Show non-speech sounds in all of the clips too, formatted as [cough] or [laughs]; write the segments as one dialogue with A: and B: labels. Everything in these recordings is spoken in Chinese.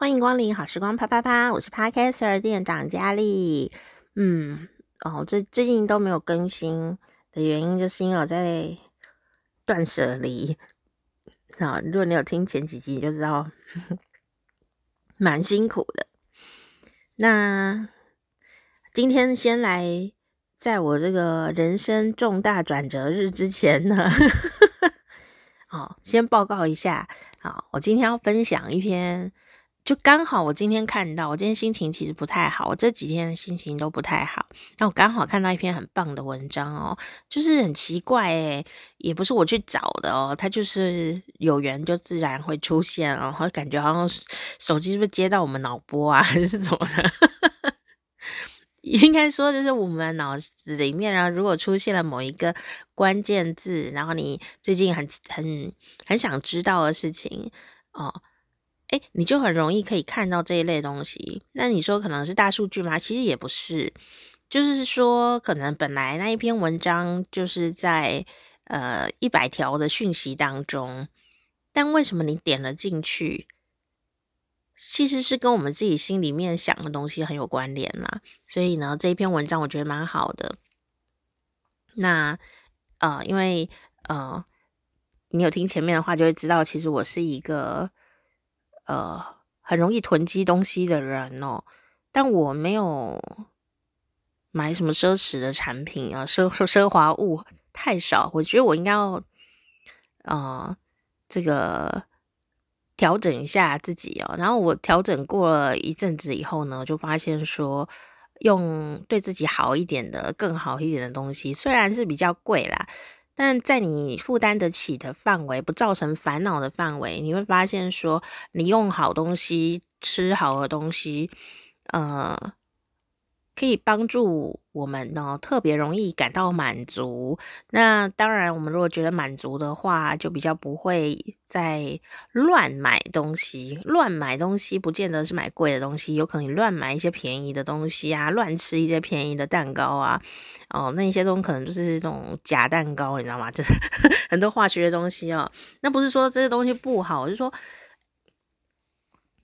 A: 欢迎光临好时光啪啪啪，我是 Podcaster 店长佳丽。嗯，哦，最最近都没有更新的原因，就是因为我在断舍离。啊，如果你有听前几集，你就知道 [laughs] 蛮辛苦的。那今天先来，在我这个人生重大转折日之前呢，好，[laughs] 先报告一下。好，我今天要分享一篇。就刚好我今天看到，我今天心情其实不太好，我这几天心情都不太好。那我刚好看到一篇很棒的文章哦，就是很奇怪诶，也不是我去找的哦，它就是有缘就自然会出现哦。我感觉好像手机是不是接到我们脑波啊，[laughs] 还是怎么的？[laughs] 应该说就是我们脑子里面，然后如果出现了某一个关键字，然后你最近很很很想知道的事情哦。诶，你就很容易可以看到这一类东西。那你说可能是大数据吗？其实也不是，就是说可能本来那一篇文章就是在呃一百条的讯息当中，但为什么你点了进去，其实是跟我们自己心里面想的东西很有关联啦。所以呢，这一篇文章我觉得蛮好的。那呃，因为呃，你有听前面的话，就会知道其实我是一个。呃，很容易囤积东西的人哦，但我没有买什么奢侈的产品啊，奢奢华物太少。我觉得我应该要，呃，这个调整一下自己哦。然后我调整过了一阵子以后呢，就发现说，用对自己好一点的、更好一点的东西，虽然是比较贵啦。但在你负担得起的范围，不造成烦恼的范围，你会发现说，你用好东西，吃好的东西，呃。可以帮助我们呢，特别容易感到满足。那当然，我们如果觉得满足的话，就比较不会再乱买东西。乱买东西不见得是买贵的东西，有可能你乱买一些便宜的东西啊，乱吃一些便宜的蛋糕啊，哦，那一些东西可能就是那种假蛋糕，你知道吗？[laughs] 就是很多化学的东西哦。那不是说这些东西不好，就是说，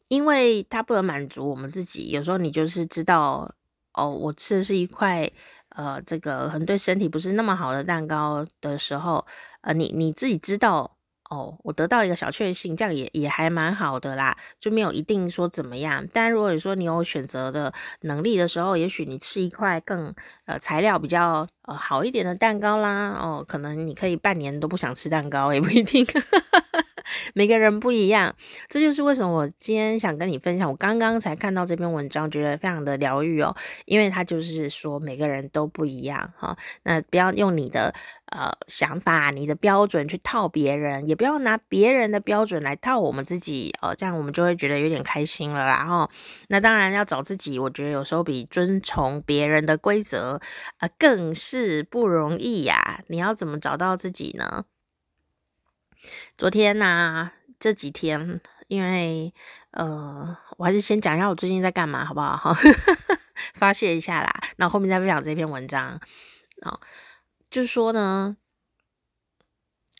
A: 因为它不能满足我们自己。有时候你就是知道。哦，我吃的是一块，呃，这个可能对身体不是那么好的蛋糕的时候，呃，你你自己知道，哦，我得到一个小确幸，这样也也还蛮好的啦，就没有一定说怎么样。但如果你说你有选择的能力的时候，也许你吃一块更呃材料比较呃好一点的蛋糕啦，哦，可能你可以半年都不想吃蛋糕，也不一定。[laughs] 每个人不一样，这就是为什么我今天想跟你分享。我刚刚才看到这篇文章，觉得非常的疗愈哦，因为它就是说每个人都不一样哈。那不要用你的呃想法、你的标准去套别人，也不要拿别人的标准来套我们自己哦，这样我们就会觉得有点开心了啦哈。那当然要找自己，我觉得有时候比遵从别人的规则呃更是不容易呀。你要怎么找到自己呢？昨天呐、这几天，因为呃，我还是先讲一下我最近在干嘛，好不好？哈 [laughs] 发泄一下啦。那后面再分享这篇文章。哦，就是说呢，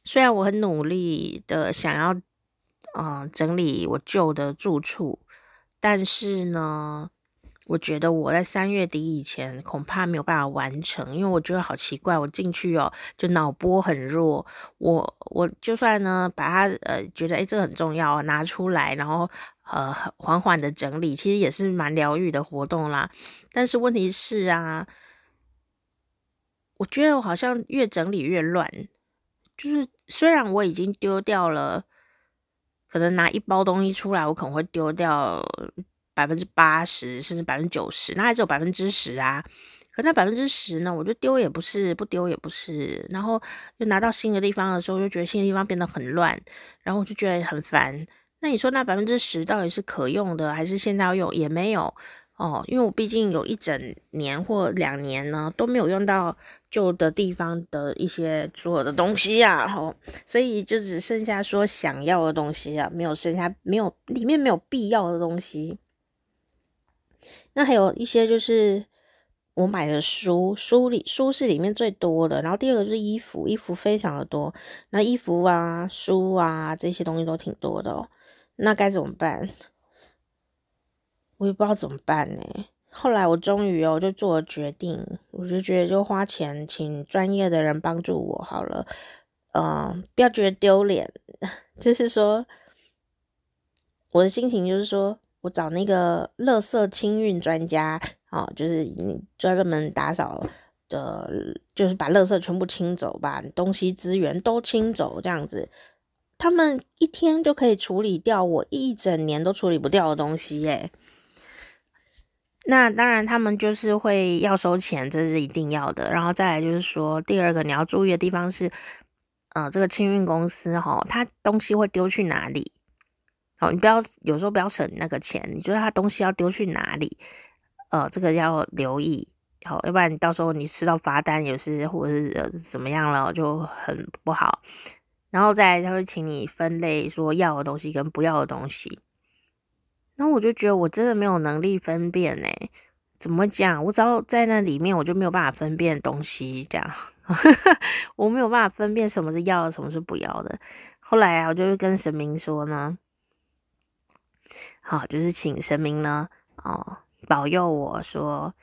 A: 虽然我很努力的想要嗯、整理我旧的住处，但是呢。我觉得我在三月底以前恐怕没有办法完成，因为我觉得好奇怪，我进去哦，就脑波很弱。我我就算呢把它呃觉得诶这个很重要，拿出来，然后呃缓缓的整理，其实也是蛮疗愈的活动啦。但是问题是啊，我觉得我好像越整理越乱，就是虽然我已经丢掉了，可能拿一包东西出来，我可能会丢掉。百分之八十甚至百分之九十，那还只有百分之十啊。可那百分之十呢？我就丢也不是，不丢也不是。然后就拿到新的地方的时候，就觉得新的地方变得很乱，然后我就觉得很烦。那你说那百分之十到底是可用的，还是现在要用？也没有哦，因为我毕竟有一整年或两年呢都没有用到旧的地方的一些所有的东西呀，哦，所以就只剩下说想要的东西啊，没有剩下没有里面没有必要的东西。那还有一些就是我买的书，书里书是里面最多的，然后第二个是衣服，衣服非常的多，那衣服啊、书啊这些东西都挺多的哦。那该怎么办？我也不知道怎么办呢。后来我终于哦，就做了决定，我就觉得就花钱请专业的人帮助我好了。嗯、不要觉得丢脸，[laughs] 就是说，我的心情就是说我找那个垃圾清运专家哦，就是你专门打扫的，就是把垃圾全部清走，把东西资源都清走，这样子，他们一天就可以处理掉我一整年都处理不掉的东西耶。那当然，他们就是会要收钱，这是一定要的。然后再来就是说，第二个你要注意的地方是，呃，这个清运公司哈，他东西会丢去哪里？哦，你不要有时候不要省那个钱，你觉得他东西要丢去哪里？呃，这个要留意，好，要不然你到时候你吃到罚单也是，或者是怎么样了，就很不好。然后再来，他会请你分类，说要的东西跟不要的东西。然后我就觉得我真的没有能力分辨呢，怎么讲？我只要在那里面，我就没有办法分辨东西，这样，[laughs] 我没有办法分辨什么是要的，什么是不要的。后来啊，我就跟神明说呢，好，就是请神明呢，哦，保佑我说，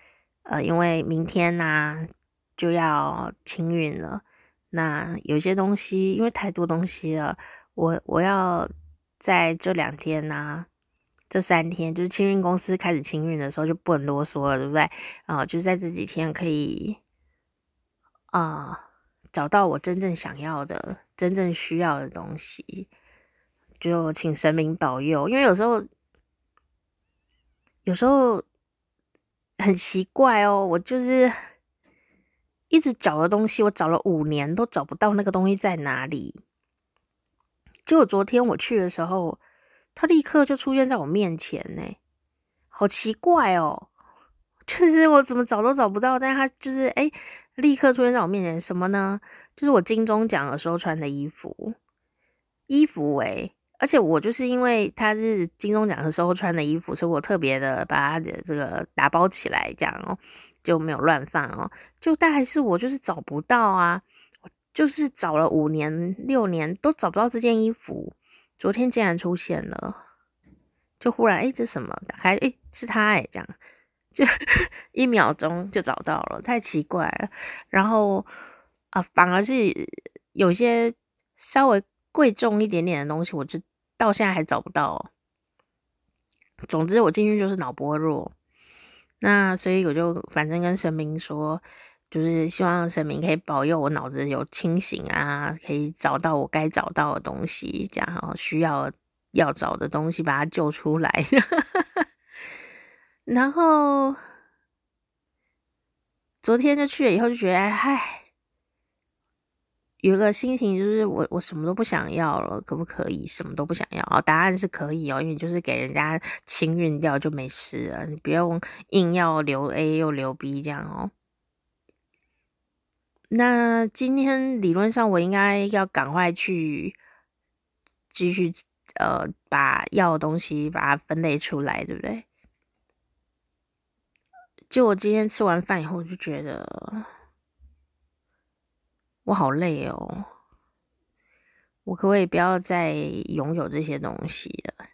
A: 呃，因为明天呢、就要清运了，那有些东西因为太多东西了，我我要在这两天呢、这三天就是清运公司开始清运的时候，就不能啰嗦了，对不对？啊、呃，就在这几天可以啊、找到我真正想要的、真正需要的东西，就请神明保佑。因为有时候，有时候很奇怪哦，我就是一直找的东西，我找了五年都找不到那个东西在哪里。结果昨天我去的时候。他立刻就出现在我面前呢，好奇怪哦！[laughs] 就是我怎么找都找不到，但他就是哎、立刻出现在我面前。什么呢？就是我金钟奖的时候穿的衣服，衣服诶，而且我就是因为他是金钟奖的时候穿的衣服，所以我特别的把他的这个打包起来，这样哦，就没有乱放哦。就但还是我就是找不到啊，就是找了五年六年都找不到这件衣服。昨天竟然出现了，就忽然哎、这什么？打开哎、是他哎，这样就 [laughs] 一秒钟就找到了，太奇怪了。然后啊，反而是有些稍微贵重一点点的东西，我就到现在还找不到。总之，我进去就是脑波弱，那所以我就反正跟神明说。就是希望神明可以保佑我脑子有清醒啊，可以找到我该找到的东西，这样好需要要找的东西把它救出来。[laughs] 然后昨天就去了以后就觉得，哎，有个心情就是我我什么都不想要了，可不可以什么都不想要？答案是可以哦，因为就是给人家清运掉就没事了，你不用硬要留 A 又留 B 这样哦。那今天理论上我应该要赶快去继续呃把要的东西把它分类出来，对不对？就我今天吃完饭以后，就觉得我好累哦，我可不可以不要再拥有这些东西了？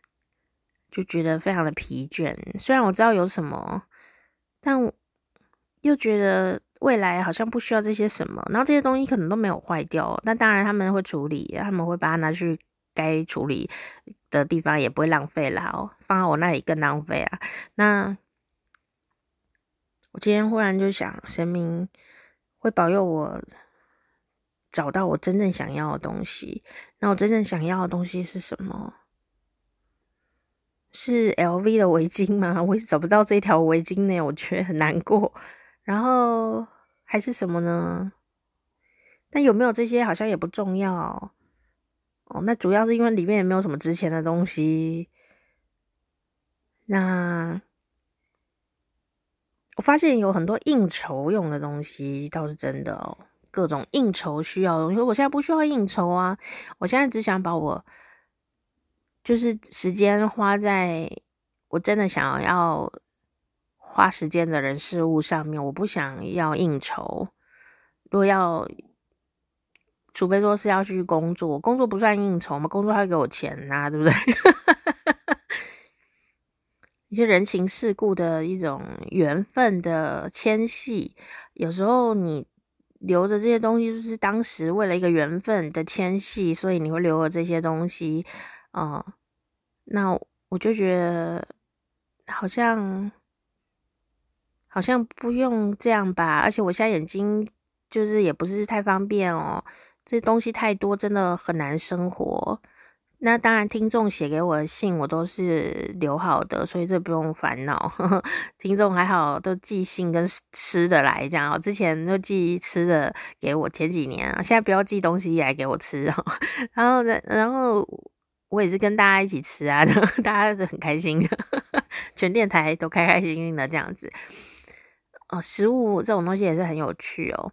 A: 就觉得非常的疲倦。虽然我知道有什么，但又觉得。未来好像不需要这些什么，然后这些东西可能都没有坏掉，那当然他们会处理，他们会把它拿去该处理的地方，也不会浪费啦哦，放在我那里更浪费啊。那我今天忽然就想，神明会保佑我找到我真正想要的东西。那我真正想要的东西是什么？是 LV 的围巾吗？[laughs] 我找不到这条围巾呢，我觉得很难过。然后还是什么呢？但有没有这些好像也不重要哦。那主要是因为里面也没有什么值钱的东西。那我发现有很多应酬用的东西倒是真的哦，各种应酬需要的东西。我现在不需要应酬啊，我现在只想把我就是时间花在我真的想要。花时间的人事物上面，我不想要应酬。如果要，除非说是要去工作，工作不算应酬嘛，工作还要给我钱呐、啊，对不对？[laughs] 一些人情世故的一种缘分的牵系。有时候你留着这些东西，就是当时为了一个缘分的牵系，所以你会留了这些东西。嗯，那我就觉得好像好像不用这样吧。而且我现在眼睛就是也不是太方便哦，这东西太多，真的很难生活。那当然，听众写给我的信我都是留好的，所以这不用烦恼。[laughs] 听众还好，都寄信跟吃的来这样。我之前就寄吃的给我，前几年啊，现在不要寄东西来给我吃哦。[laughs] 然后呢，然后我也是跟大家一起吃啊，[laughs] 大家都很开心，全电台都开开心心的这样子。哦，食物这种东西也是很有趣哦。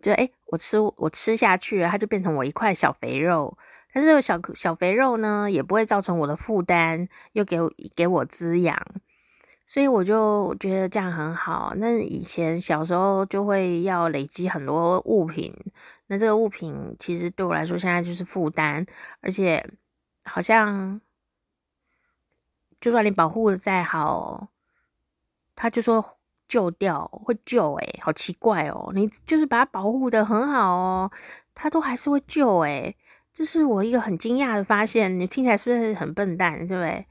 A: 就诶、我吃我吃下去，它就变成我一块小肥肉。但是小小肥肉呢，也不会造成我的负担，又给我给我滋养，所以我就觉得这样很好。那以前小时候就会要累积很多物品，那这个物品其实对我来说现在就是负担，而且好像就算你保护的再好，他就说。救掉会救诶，好奇怪哦！你就是把它保护得很好哦，它都还是会救诶。这是我一个很惊讶的发现。你听起来是不是很笨蛋，对不对？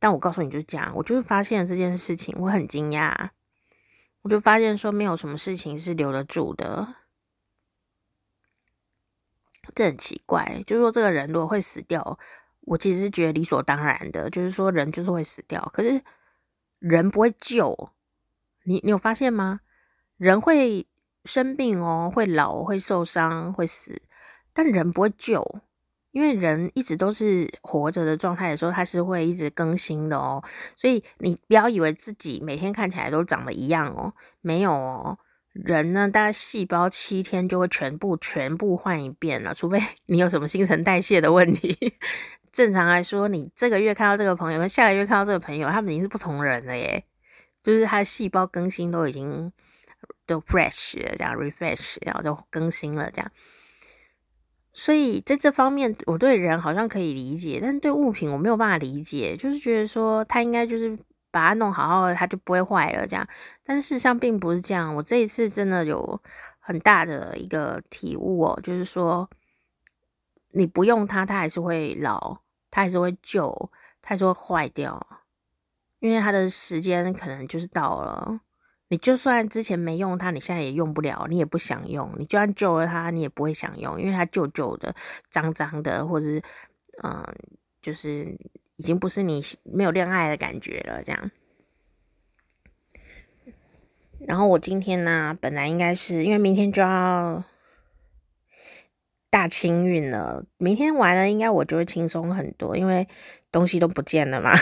A: 但我告诉你就是这样，我就是发现了这件事情，我很惊讶。我就发现说，没有什么事情是留得住的，这很奇怪。就是说，这个人如果会死掉，我其实是觉得理所当然的，就是说人就是会死掉，可是人不会救。你你有发现吗？人会生病哦，会老，会受伤，会死，但人不会救，因为人一直都是活着的状态的时候，它是会一直更新的哦。所以你不要以为自己每天看起来都长得一样哦，没有哦。人呢，大概细胞七天就会全部全部换一遍了，除非 [laughs] 你有什么新陈代谢的问题。正常来说，你这个月看到这个朋友，跟下个月看到这个朋友，他们已经是不同人了耶。就是他的细胞更新都已经都 fresh 了，这样 refresh，然后就更新了这样。所以在这方面，我对人好像可以理解，但对物品我没有办法理解。就是觉得说，它应该就是把它弄好好的，它就不会坏了这样。但事实上并不是这样。我这一次真的有很大的一个体悟哦，就是说，你不用它，它还是会老，它还是会旧，它还是会坏掉。因为它的时间可能就是到了，你就算之前没用它，你现在也用不了，你也不想用。你就算救了它，你也不会想用，因为它旧旧的、脏脏的，或者是嗯，就是已经不是你没有恋爱的感觉了。这样。然后我今天呢，本来应该是因为明天就要大清运了，明天完了应该我就会轻松很多，因为东西都不见了嘛。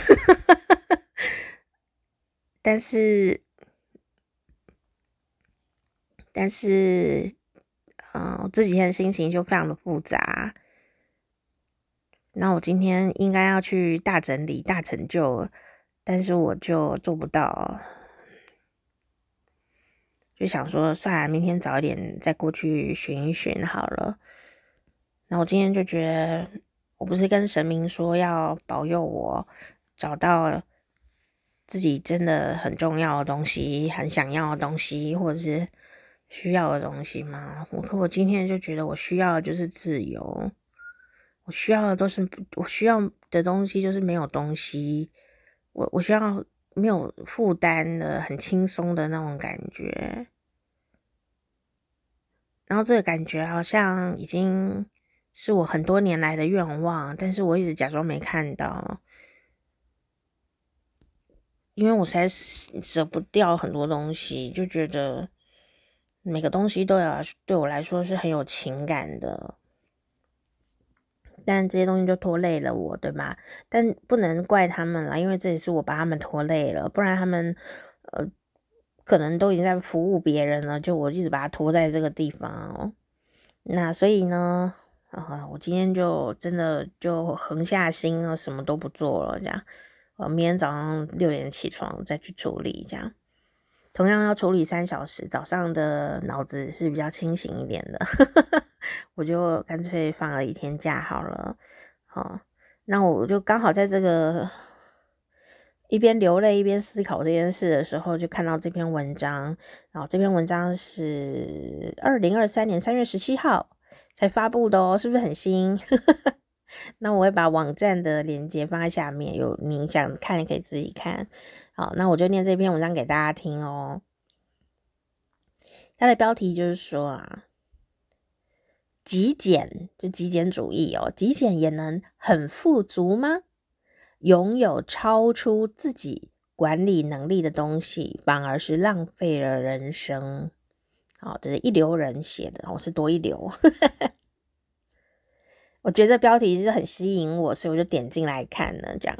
A: [laughs] 但是，但是，嗯、这几天心情就非常的复杂。那我今天应该要去大整理、大成就，但是我就做不到，就想说算了，明天早一点再过去寻一寻好了。那我今天就觉得，我不是跟神明说要保佑我找到。自己真的很重要的东西，很想要的东西，或者是需要的东西吗？我可我今天就觉得我需要的就是自由，我需要的都是我需要的东西，就是没有东西，我我需要没有负担的、很轻松的那种感觉。然后这个感觉好像已经是我很多年来的愿望，但是我一直假装没看到。因为我实在舍不掉很多东西，就觉得每个东西都要对我来说是很有情感的，但这些东西就拖累了我，对吧？但不能怪他们了，因为这也是我把他们拖累了，不然他们呃可能都已经在服务别人了，就我一直把他拖在这个地方哦。那所以呢，啊，我今天就真的就横下心了，什么都不做了，这样。我明天早上六点起床再去处理，这样同样要处理三小时。早上的脑子是比较清醒一点的，[laughs] 我就干脆放了一天假好了。好，那我就刚好在这个一边流泪一边思考这件事的时候，就看到这篇文章。然后这篇文章是二零二三年三月十七号才发布的哦，是不是很新？[laughs] 那我会把网站的链接放在下面，有你想看可以自己看。好，那我就念这篇文章给大家听哦。它的标题就是说啊，极简就极简主义哦，极简也能很富足吗？拥有超出自己管理能力的东西，反而是浪费了人生。好，这是一流人写的，我是多一流。[laughs] 我觉得这标题是很吸引我，所以我就点进来看了。这样，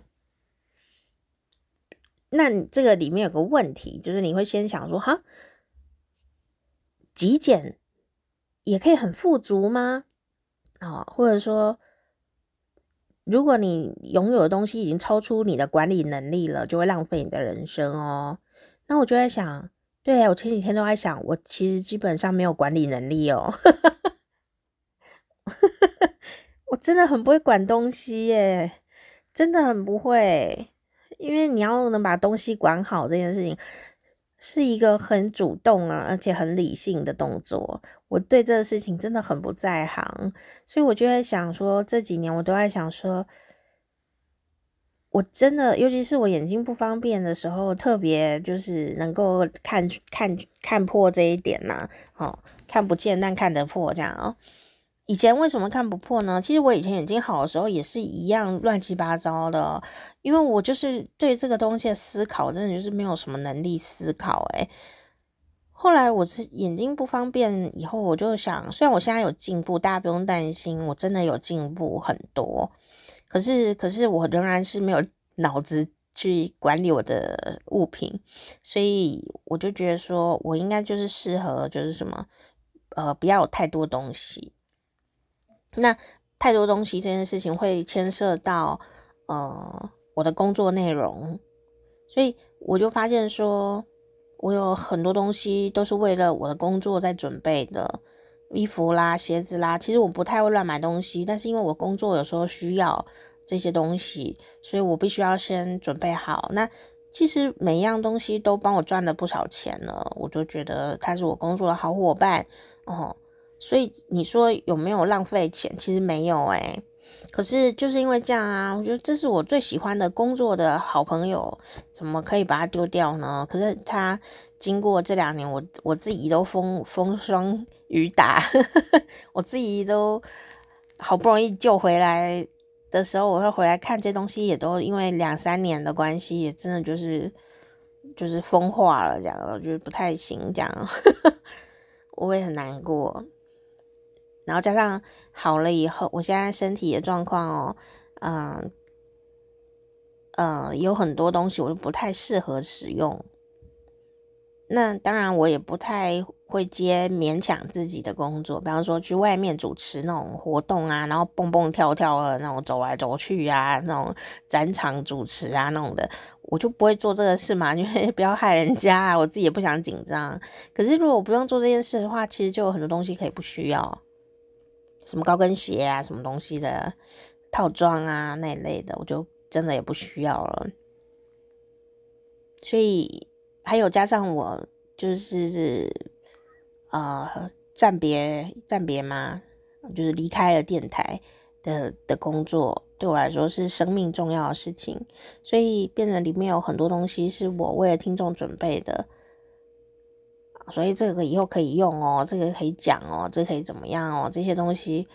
A: 那这个里面有个问题，就是你会先想说，哈，极简也可以很富足吗？啊，或者说，如果你拥有的东西已经超出你的管理能力了，就会浪费你的人生哦。那我就在想，对，我前几天都在想，我其实基本上没有管理能力哦。[laughs] 我真的很不会管东西耶，真的很不会。因为你要能把东西管好这件事情，是一个很主动啊，而且很理性的动作。我对这个事情真的很不在行，所以我就在想说，这几年我都在想说，我真的，尤其是我眼睛不方便的时候，特别就是能够看看看破这一点呐，哦，看不见但看得破这样哦。以前为什么看不破呢？其实我以前眼睛好的时候也是一样乱七八糟的，因为我就是对这个东西的思考真的就是没有什么能力思考。诶，后来我是眼睛不方便以后，我就想，虽然我现在有进步，大家不用担心，我真的有进步很多。可是，可是我仍然是没有脑子去管理我的物品，所以我就觉得说我应该就是适合就是什么，呃，不要有太多东西。那太多东西这件事情会牵涉到呃我的工作内容，所以我就发现说，我有很多东西都是为了我的工作在准备的，衣服啦、鞋子啦。其实我不太会乱买东西，但是因为我工作有时候需要这些东西，所以我必须要先准备好。那其实每一样东西都帮我赚了不少钱了，我就觉得他是我工作的好伙伴哦。所以你说有没有浪费钱？其实没有诶、可是就是因为这样啊，我觉得这是我最喜欢的工作的好朋友，怎么可以把它丢掉呢？可是他经过这两年，我我自己都风风霜雨打，[laughs] 我自己都好不容易救回来的时候，我会回来看这东西，也都因为两三年的关系，也真的就是就是风化了，这样我觉得不太行，这样 [laughs] 我也很难过。然后加上好了以后，我现在身体的状况哦，嗯，呃，有很多东西我就不太适合使用。那当然，我也不太会接勉强自己的工作，比方说去外面主持那种活动啊，然后蹦蹦跳跳的那种走来走去啊，那种展场主持啊那种的，我就不会做这个事嘛，[laughs] 因为不要害人家啊，我自己也不想紧张。可是如果我不用做这件事的话，其实就有很多东西可以不需要。什么高跟鞋啊，什么东西的套装啊，那一类的，我就真的也不需要了。所以还有加上我就是呃暂别暂别嘛，就是离开了电台的的工作，对我来说是生命重要的事情，所以变成里面有很多东西是我为了听众准备的。所以这个以后可以用哦，这个可以讲哦，这可以怎么样哦？这些东西，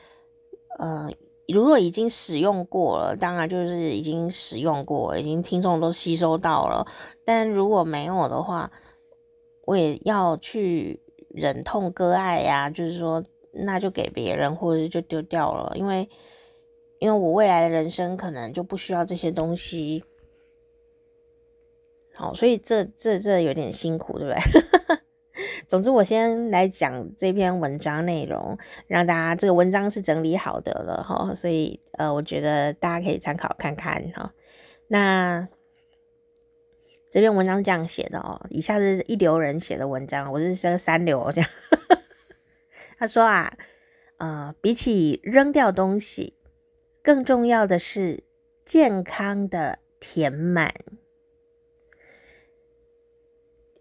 A: 呃，如果已经使用过了，当然就是已经使用过，已经听众都吸收到了。但如果没有的话，我也要去忍痛割爱呀，就是说，那就给别人，或者就丢掉了，因为，因为我未来的人生可能就不需要这些东西。好，所以这这这有点辛苦，对不对？[laughs] 总之，我先来讲这篇文章内容，让大家这个文章是整理好的了哈，所以呃，我觉得大家可以参考看看哈。那这篇文章这样写的哦，以下是一流人写的文章，我是说三流这样。[laughs] 他说啊，呃，比起扔掉东西，更重要的是健康的填满。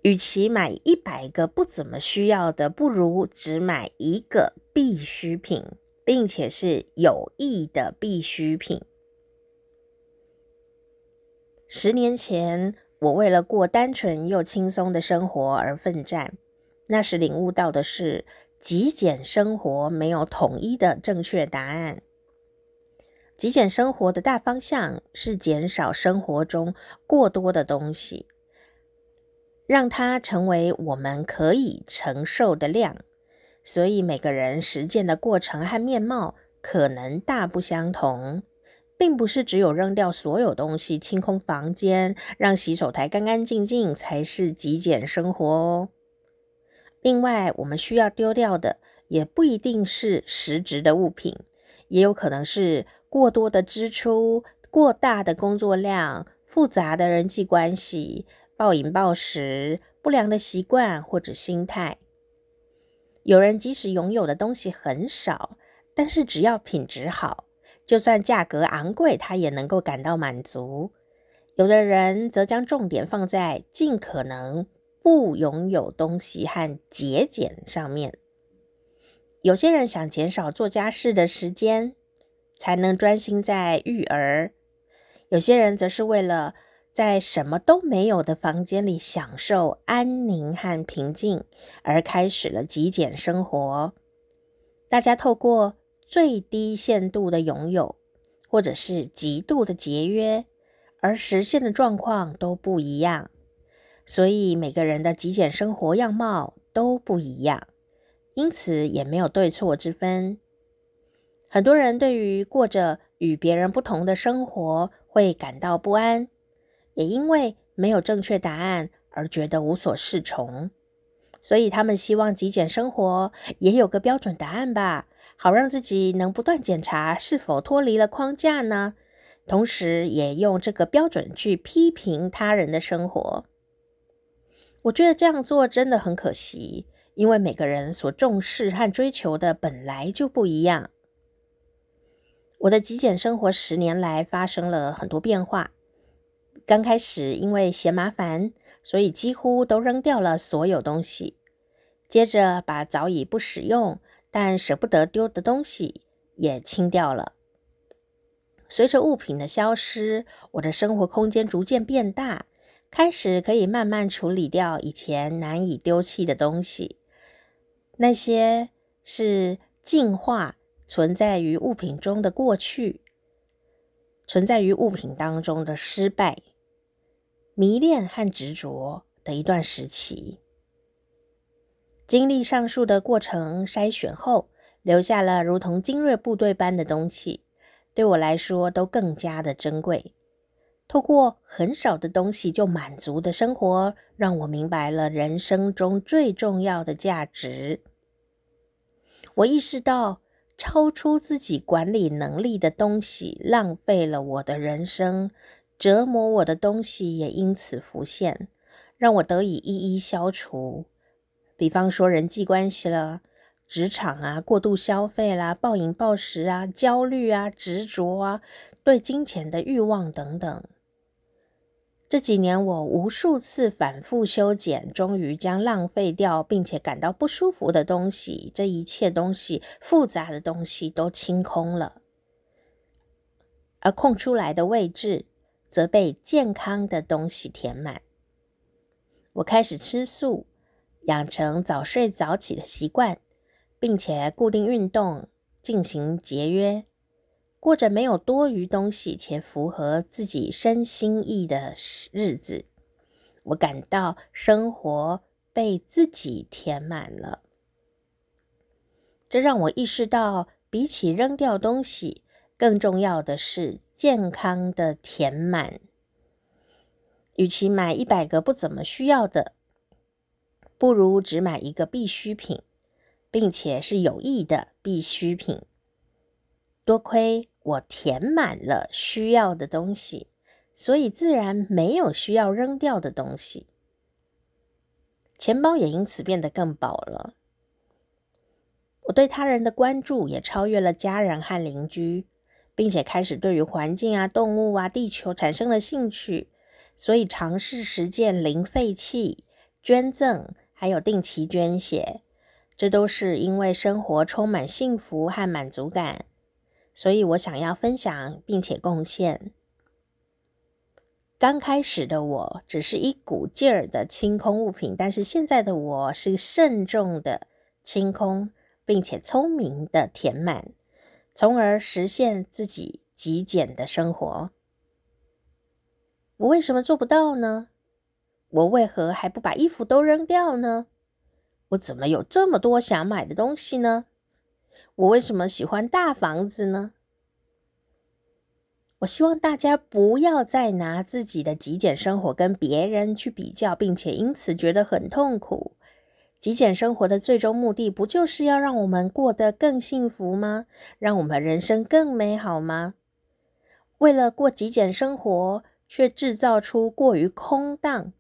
A: 与其买一百个不怎么需要的，不如只买一个必需品，并且是有益的必需品。十年前，我为了过单纯又轻松的生活而奋战。那时领悟到的是，极简生活没有统一的正确答案。极简生活的大方向是减少生活中过多的东西，让它成为我们可以承受的量。所以每个人实践的过程和面貌可能大不相同。并不是只有扔掉所有东西、清空房间、让洗手台干干净净才是极简生活哦。另外，我们需要丢掉的也不一定是实质的物品，也有可能是过多的支出、过大的工作量、复杂的人际关系、暴饮暴食、不良的习惯或者心态。有人即使拥有的东西很少，但是只要品质好。就算价格昂贵，他也能够感到满足。有的人则将重点放在尽可能不拥有东西和节俭上面。有些人想减少做家事的时间，才能专心在育儿；有些人则是为了在什么都没有的房间里享受安宁和平静，而开始了极简生活。大家透过最低限度的拥有，或者是极度的节约，而实现的状况都不一样。所以每个人的极简生活样貌都不一样，因此也没有对错之分。很多人对于过着与别人不同的生活会感到不安，也因为没有正确答案而觉得无所适从。所以他们希望极简生活也有个标准答案吧。好让自己能不断检查是否脱离了框架呢？同时也用这个标准去批评他人的生活。我觉得这样做真的很可惜，因为每个人所重视和追求的本来就不一样。我的极简生活十年来发生了很多变化。刚开始因为嫌麻烦，所以几乎都扔掉了所有东西，接着把早已不使用，但舍不得丢的东西也清掉了。随着物品的消失，我的生活空间逐渐变大，开始可以慢慢处理掉以前难以丢弃的东西。那些是进化存在于物品中的过去，存在于物品当中的失败、迷恋和执着的一段时期。经历上述的过程筛选后，留下了如同精锐部队般的东西，对我来说都更加的珍贵。透过很少的东西就满足的生活，让我明白了人生中最重要的价值。我意识到，超出自己管理能力的东西浪费了我的人生，折磨我的东西也因此浮现，让我得以一一消除。比方说人际关系了，职场啊，过度消费啦，暴饮暴食啊，焦虑啊，执着啊，对金钱的欲望等等。这几年我无数次反复修剪，终于将浪费掉并且感到不舒服的东西，这一切东西，复杂的东西都清空了，而空出来的位置则被健康的东西填满。我开始吃素。养成早睡早起的习惯，并且固定运动，进行节约，过着没有多余东西且符合自己身心意的日子。我感到生活被自己填满了，这让我意识到，比起扔掉东西，更重要的是健康的填满。与其买一百个不怎么需要的。不如只买一个必需品，并且是有益的必需品。多亏我填满了需要的东西，所以自然没有需要扔掉的东西。钱包也因此变得更饱了。我对他人的关注也超越了家人和邻居，并且开始对于环境啊、动物啊、地球产生了兴趣，所以尝试实践零废弃。捐赠，还有定期捐血，这都是因为生活充满幸福和满足感，所以我想要分享并且贡献。刚开始的我只是一股劲儿的清空物品，但是现在的我是慎重的清空，并且聪明的填满，从而实现自己极简的生活。我为什么做不到呢？我为何还不把衣服都扔掉呢？我怎么有这么多想买的东西呢？我为什么喜欢大房子呢？我希望大家不要再拿自己的极简生活跟别人去比较，并且因此觉得很痛苦。极简生活的最终目的，不就是要让我们过得更幸福吗？让我们人生更美好吗？为了过极简生活，却制造出过于空荡，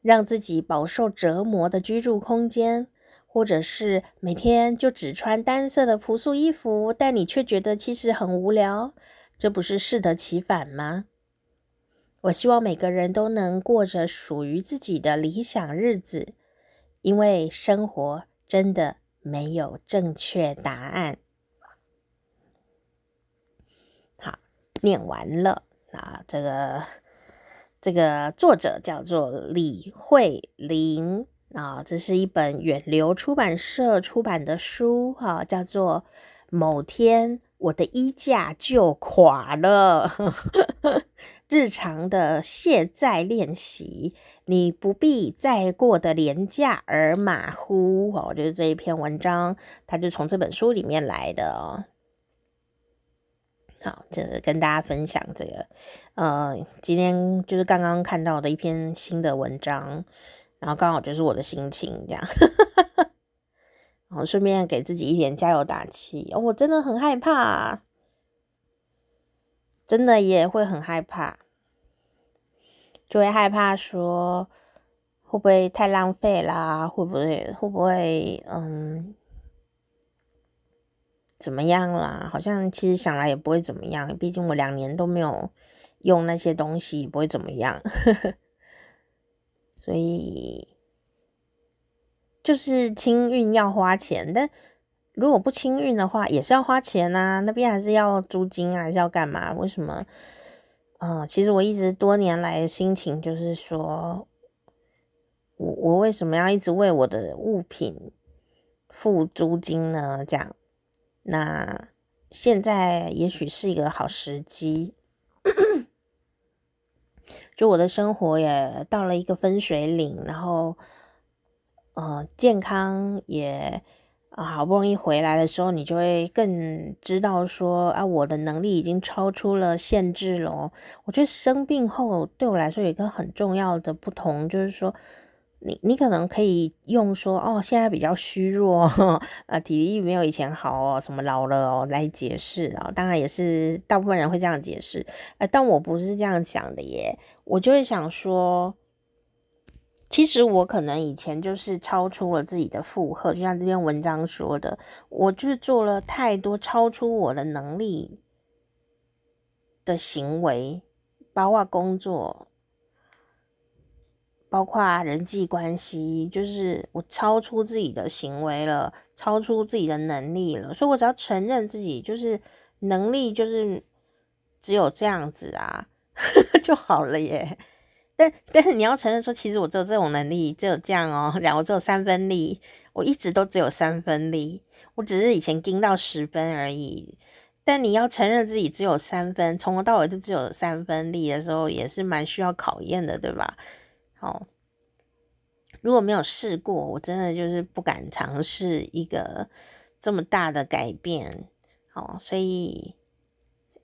A: 让自己饱受折磨的居住空间，或者是每天就只穿单色的朴素衣服，但你却觉得其实很无聊，这不是适得其反吗？我希望每个人都能过着属于自己的理想日子，因为生活真的没有正确答案。好，念完了啊，这个。这个作者叫做李慧玲啊，这是一本远流出版社出版的书哈、啊，叫做《某天我的衣架就垮了》，[laughs] 日常的卸载练习，你不必再过得廉价而马虎哦。就是这一篇文章，它就从这本书里面来的哦。好，就是跟大家分享这个，呃，今天就是刚刚看到的一篇新的文章，然后刚好就是我的心情这样，然后顺便给自己一点加油打气。我真的很害怕，真的也会很害怕，就会害怕说会不会太浪费啦，会不会会不会嗯。怎么样啦？好像其实想来也不会怎么样，毕竟我两年都没有用那些东西，不会怎么样。[laughs] 所以就是清运要花钱，但如果不清运的话，也是要花钱啊。那边还是要租金啊，还是要干嘛？为什么？嗯、其实我一直多年来的心情就是说，我我为什么要一直为我的物品付租金呢？这样。那现在也许是一个好时机，[coughs] 就我的生活也到了一个分水岭，然后，呃，健康也啊好不容易回来的时候，你就会更知道说啊，我的能力已经超出了限制了。我觉得生病后对我来说有一个很重要的不同，就是说。你你可能可以用说哦，现在比较虚弱，[laughs] 啊，体力没有以前好哦，什么老了哦来解释啊，当然也是大部分人会这样解释，呃，但我不是这样想的耶，我就会想说，其实我可能以前就是超出了自己的负荷，就像这篇文章说的，我就是做了太多超出我的能力的行为，包括工作。包括人际关系，就是我超出自己的行为了，超出自己的能力了，所以我只要承认自己就是能力就是只有这样子啊，[laughs] 就好了耶。但但是你要承认说，其实我只有这种能力，只有这样哦，然后我只有三分力，我一直都只有三分力，我只是以前盯到十分而已。但你要承认自己只有三分，从头到尾就只有三分力的时候，也是蛮需要考验的，对吧？好，如果没有试过，我真的就是不敢尝试一个这么大的改变。好，所以，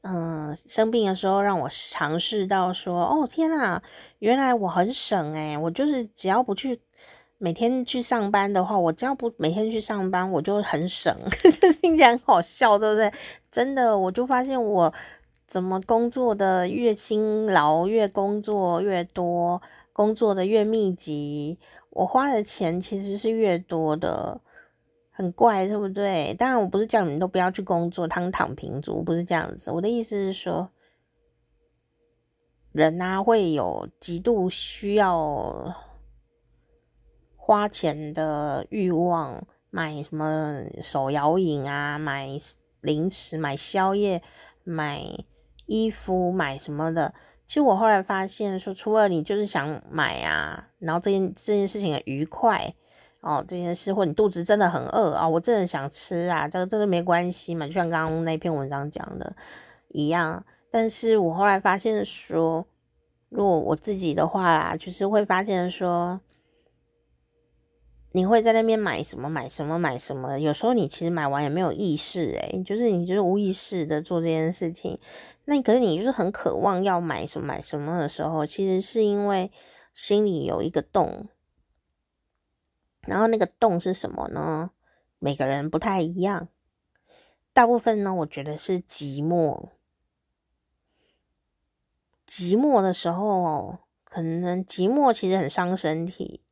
A: 嗯、生病的时候让我尝试到说，哦，天啊，原来我很省诶，我就是只要不去每天去上班的话，我只要不每天去上班，我就很省。[laughs] 这听起来很好笑，对不对？真的，我就发现我怎么工作的越辛劳，越工作越多。工作的越密集，我花的钱其实是越多的，很怪，对不对？当然，我不是叫你们都不要去工作，躺躺平族，不是这样子。我的意思是说，人、啊、会有极度需要花钱的欲望，买什么手摇饮啊，买零食，买宵夜，买衣服，买什么的。其实我后来发现说，除了你就是想买啊，然后这件这件事情很愉快。哦，这件事或你肚子真的很饿啊，我真的想吃啊，这个这个没关系嘛，就像刚刚那篇文章讲的一样。但是我后来发现说，如果我自己的话啦，就是会发现说，你会在那边买什么买什么买什么，有时候你其实买完也没有意识，诶，就是你就是无意识的做这件事情。那可是你就是很渴望要买什么买什么的时候，其实是因为心里有一个洞。然后那个洞是什么呢？每个人不太一样。大部分呢，我觉得是寂寞。寂寞的时候哦，可能寂寞其实很伤身体。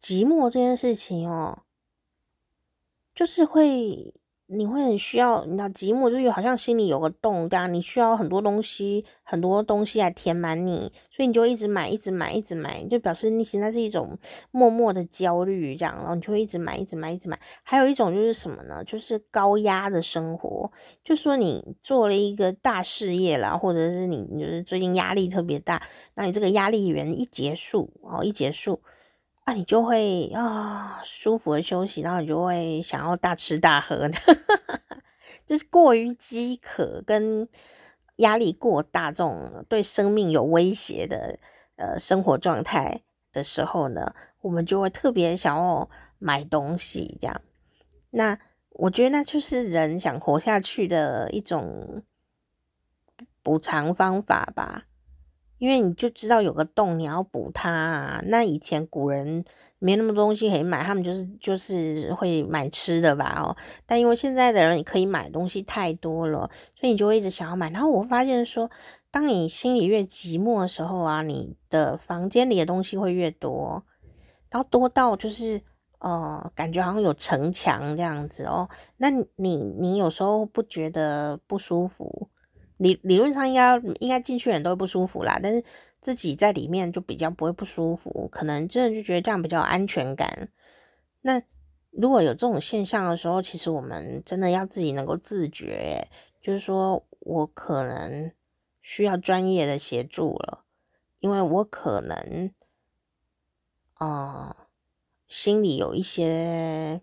A: 寂寞这件事情哦，就是会。你会很需要，你知道寂寞就是好像心里有个洞这样，你需要很多东西，很多东西来填满你，所以你就一直买，一直买，一直买，就表示你现在是一种默默的焦虑这样，然后你就会一直买，一直买，一直买。还有一种就是什么呢？就是高压的生活，就说你做了一个大事业啦，或者是你就是最近压力特别大，那你这个压力源一结束哦，一结束。啊，你就会啊舒服的休息，然后你就会想要大吃大喝的，[laughs] 就是过于饥渴跟压力过大这种对生命有威胁的呃生活状态的时候呢，我们就会特别想要买东西，这样。那我觉得那就是人想活下去的一种补偿方法吧。因为你就知道有个洞，你要补它啊。那以前古人没那么多东西可以买，他们就是就是会买吃的吧哦。但因为现在的人你可以买东西太多了，所以你就会一直想要买。然后我发现说，当你心里越寂寞的时候啊，你的房间里的东西会越多，然后多到就是呃，感觉好像有城墙这样子哦。那你你有时候不觉得不舒服？理理论上应该应该进去的人都会不舒服啦，但是自己在里面就比较不会不舒服，可能真的就觉得这样比较有安全感。那如果有这种现象的时候，其实我们真的要自己能够自觉，就是说我可能需要专业的协助了，因为我可能啊、心里有一些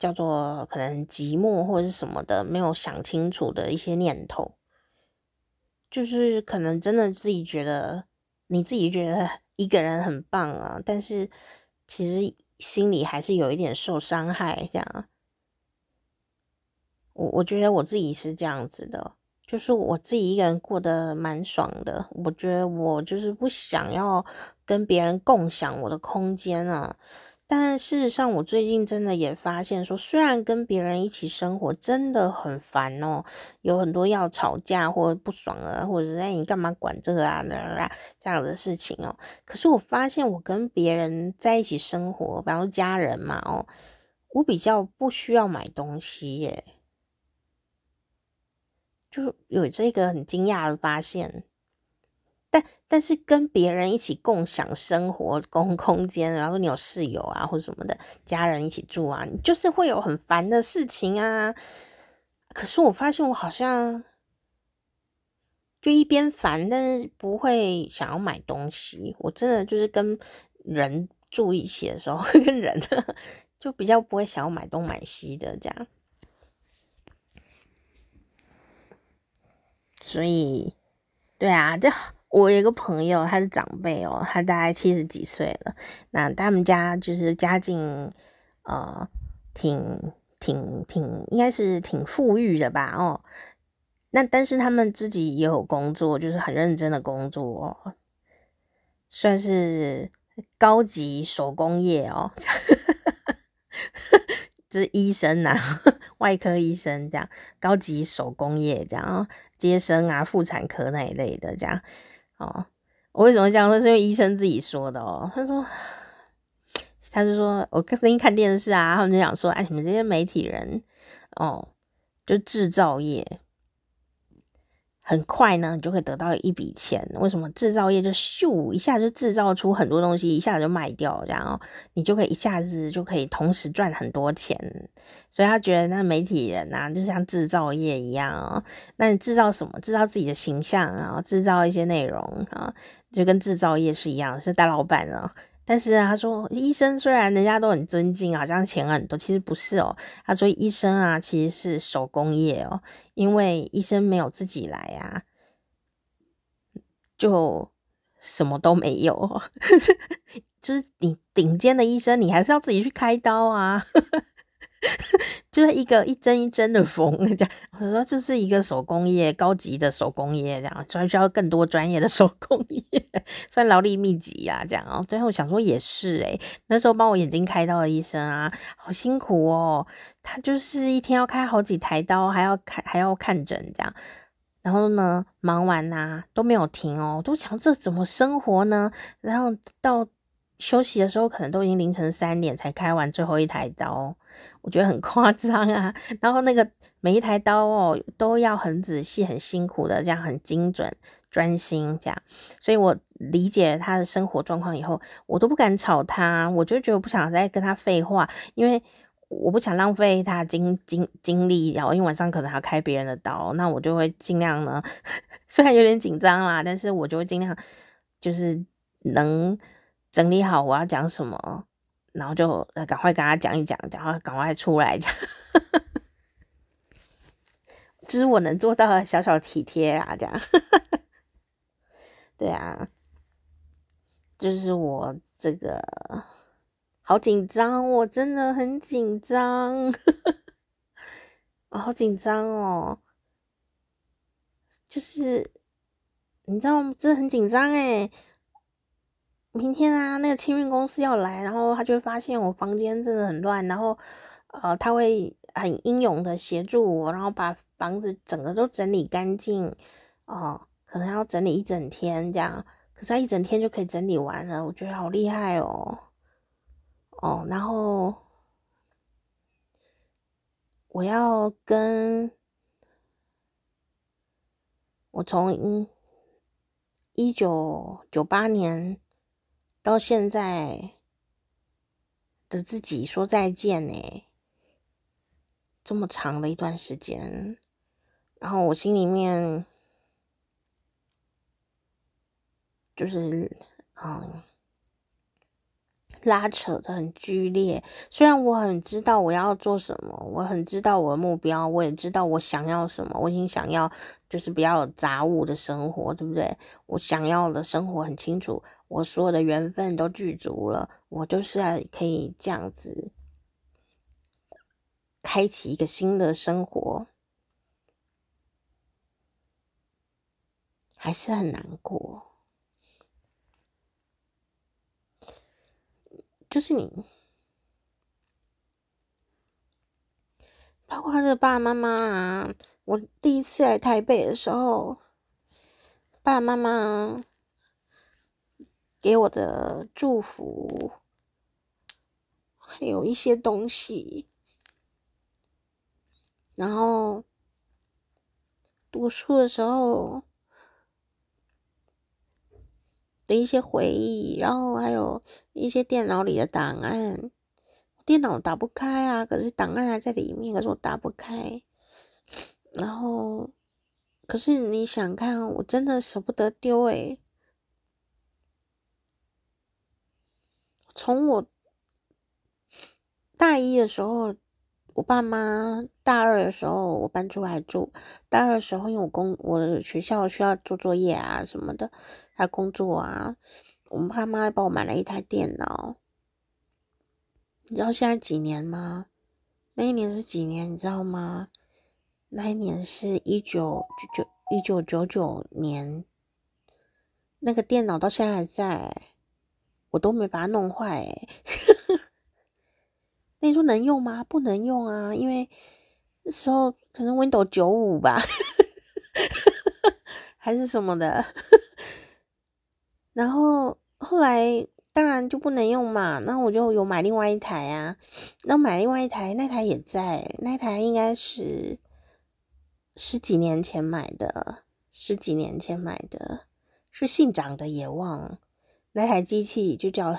A: 叫做可能寂寞或者是什么的没有想清楚的一些念头。就是可能真的自己觉得，你自己觉得 [laughs] 一个人很棒啊，但是其实心里还是有一点受伤害。这样，我我觉得我自己是这样子的，就是我自己一个人过得蛮爽的。我觉得我就是不想要跟别人共享我的空间啊。但事实上，我最近真的也发现说，虽然跟别人一起生活真的很烦哦，有很多要吵架或不爽啊，或者是哎你干嘛管这个啊，这样的事情哦。可是我发现我跟别人在一起生活，比方说家人嘛哦，我比较不需要买东西耶，就有这个很惊讶的发现。但但是跟别人一起共享生活公空间，然后你有室友啊或者什么的家人一起住啊，你就是会有很烦的事情啊。可是我发现我好像就一边烦，但是不会想要买东西。我真的就是跟人住一起的时候，[laughs] 跟人就比较不会想要买东买西的这样。所以，对啊，这。我有一个朋友，他是长辈哦，他大概七十几岁了。那他们家就是家境，呃，挺挺挺，应该是挺富裕的吧？哦，那但是他们自己也有工作，就是很认真的工作哦，算是高级手工业哦，[laughs] 就是医生呐、啊，[laughs] 外科医生这样，高级手工业这样，接生啊，妇产科那一类的这样。哦，我为什么这样说？是因为医生自己说的哦。他说，他就说，我最近看电视啊，他们就想说，哎，你们这些媒体人，哦，就制造业很快呢，你就可以得到一笔钱。为什么制造业就咻一下就制造出很多东西，一下子就卖掉，然后你就可以一下子就可以同时赚很多钱。所以他觉得那媒体人啊，就像制造业一样哦。那你制造什么？制造自己的形象啊，制造一些内容啊，就跟制造业是一样，是大老板啊。但是他说，医生虽然人家都很尊敬，啊，这样钱很多，其实不是哦。他说，医生啊，其实是手工业哦，因为医生没有自己来啊，就什么都没有。[laughs] 就是你顶尖的医生，你还是要自己去开刀啊。[laughs] 就是一个一针一针的缝，这样我说这是一个手工业，高级的手工业，这样所以需要更多专业的手工业，算劳力密集呀，这样哦。最后想说也是诶，那时候帮我眼睛开刀的医生啊，好辛苦哦，他就是一天要开好几台刀，还要开还要看诊这样，然后呢忙完呐、啊、都没有停哦，都想这怎么生活呢？然后到。休息的时候，可能都已经凌晨三点才开完最后一台刀，我觉得很夸张啊。然后那个每一台刀哦，都要很仔细、很辛苦的，这样很精准、专心这样。所以我理解他的生活状况以后，我都不敢吵他，我就觉得不想再跟他废话，因为我不想浪费他精精精力。然后因为晚上可能还要开别人的刀，那我就会尽量呢，[laughs] 虽然有点紧张啦，但是我就会尽量就是能。整理好我要讲什么，然后就赶快跟他讲一讲，然后赶快出来讲，[laughs] 这是我能做到的小小体贴啊，这样，[laughs] 对啊，就是我这个好紧张，我真的很紧张，[laughs] 好紧张哦，就是你知道吗，真的很紧张诶。明天啊，那个清运公司要来，然后他就会发现我房间真的很乱，然后呃，他会很英勇的协助我，然后把房子整个都整理干净哦、可能要整理一整天这样，可是他一整天就可以整理完了，我觉得好厉害哦哦，然后我要跟我从一九九八年。到现在的自己说再见呢，这么长的一段时间，然后我心里面就是嗯。拉扯的很剧烈，虽然我很知道我要做什么，我很知道我的目标，我也知道我想要什么，我已经想要就是比较有杂物的生活，对不对？我想要的生活很清楚，我所有的缘分都具足了，我就是要可以这样子开启一个新的生活，还是很难过。就是你，包括他的爸爸妈妈啊。我第一次来台北的时候，爸爸妈妈给我的祝福，还有一些东西，然后读书的时候。的一些回忆，然后还有一些电脑里的档案，电脑打不开啊，可是档案还在里面，可是我打不开。然后，可是你想看，我真的舍不得丢诶。从我大一的时候。我爸妈大二的时候，我搬出来住。大二的时候，因为我工我的学校需要做作业啊什么的，还工作啊，我们爸妈帮我买了一台电脑。你知道现在几年吗？那一年是几年？你知道吗？那一年是一九九九一九九九年。那个电脑到现在还在，我都没把它弄坏。那你说能用吗？不能用啊，因为那时候可能 Windows 九五吧，[laughs] 还是什么的。然后后来当然就不能用嘛，那我就有买另外一台啊。那买另外一台，那台也在，那台应该是十几年前买的，十几年前买的，是信长的野望，那台机器就叫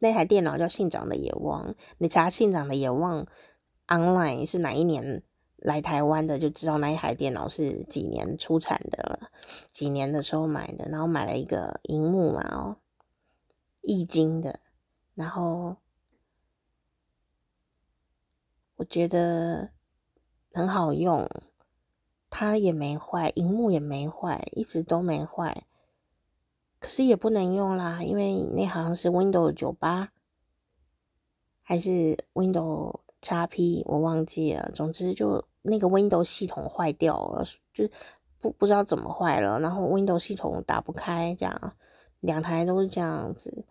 A: 那台电脑叫信长的野望。你查信长的野望 online 是哪一年来台湾的，就知道那一台电脑是几年出产的了，几年的时候买的，然后买了一个荧幕嘛，哦，液晶的，然后我觉得很好用。它也没坏，荧幕也没坏，一直都没坏。可是也不能用啦，因为那好像是 Windows 九八，还是 Windows XP，我忘记了。总之就那个 Windows 系统坏掉了，就不不知道怎么坏了。然后 Windows 系统打不开，这样两台都是这样子。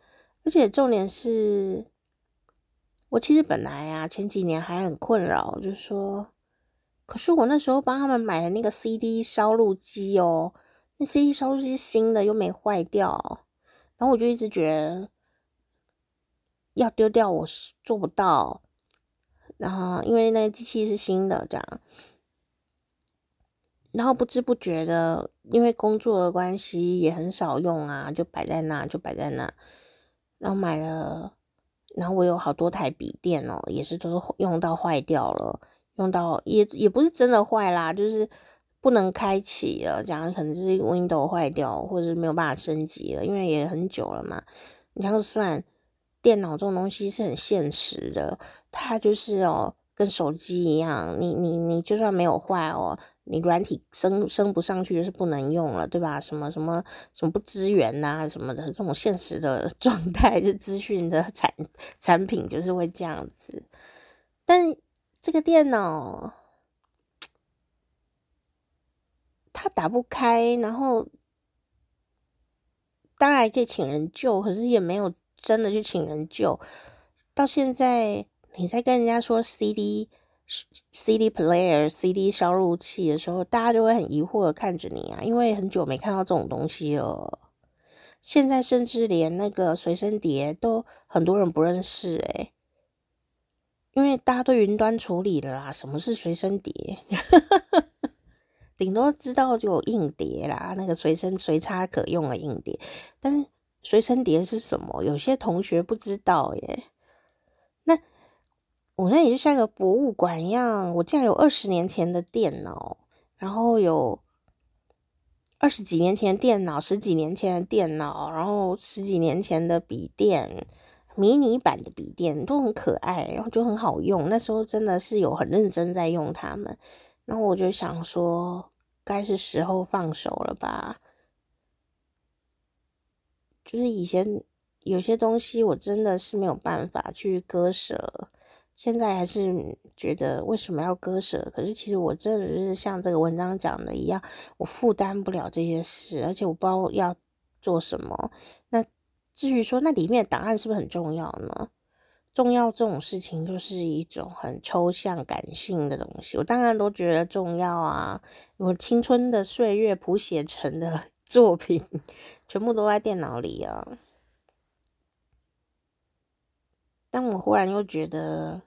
A: 而且重点是，我其实本来啊前几年还很困扰，就是说。可是我那时候帮他们买的那个 CD 烧录机哦，那 CD 烧录机新的又没坏掉，然后我就一直觉得要丢掉，我是做不到。然后因为那个机器是新的，这样，然后不知不觉的，因为工作的关系也很少用啊，就摆在那，就摆在那。然后买了，然后我有好多台笔电哦，也是都是用到坏掉了。用到也也不是真的坏啦，就是不能开启了，这样可能是 Window 坏掉，或者是没有办法升级了，因为也很久了嘛。你这样算，电脑这种东西是很现实的，它就是哦，跟手机一样，你你你就算没有坏哦，你软体升升不上去就是不能用了，对吧？什么什么什么不支援呐，什么的这种现实的 [laughs] 状态，就资讯的产产品就是会这样子，但。这个电脑它打不开，然后当然可以请人救，可是也没有真的去请人救。到现在你在跟人家说 CD CD player CD 烧录器的时候，大家就会很疑惑的看着你啊，因为很久没看到这种东西了。现在甚至连那个随身碟都很多人不认识诶。因为大家都云端处理了啦，什么是随身碟？[laughs] 顶多知道就有硬碟啦，那个随身随插可用的硬碟。但是随身碟是什么？有些同学不知道耶。那我那里就像个博物馆一样，我竟然有二十年前的电脑，然后有二十几年前的电脑，十几年前的电脑，然后十几年前的笔电。迷你版的笔电都很可爱，然后就很好用。那时候真的是有很认真在用它们，然后我就想说，该是时候放手了吧。就是以前有些东西我真的是没有办法去割舍，现在还是觉得为什么要割舍？可是其实我真的就是像这个文章讲的一样，我负担不了这些事，而且我不知道要做什么。那。至于说那里面的档案是不是很重要呢？重要这种事情就是一种很抽象感性的东西，我当然都觉得重要啊。我青春的岁月谱写成的 [laughs] 作品，全部都在电脑里啊。但我忽然又觉得，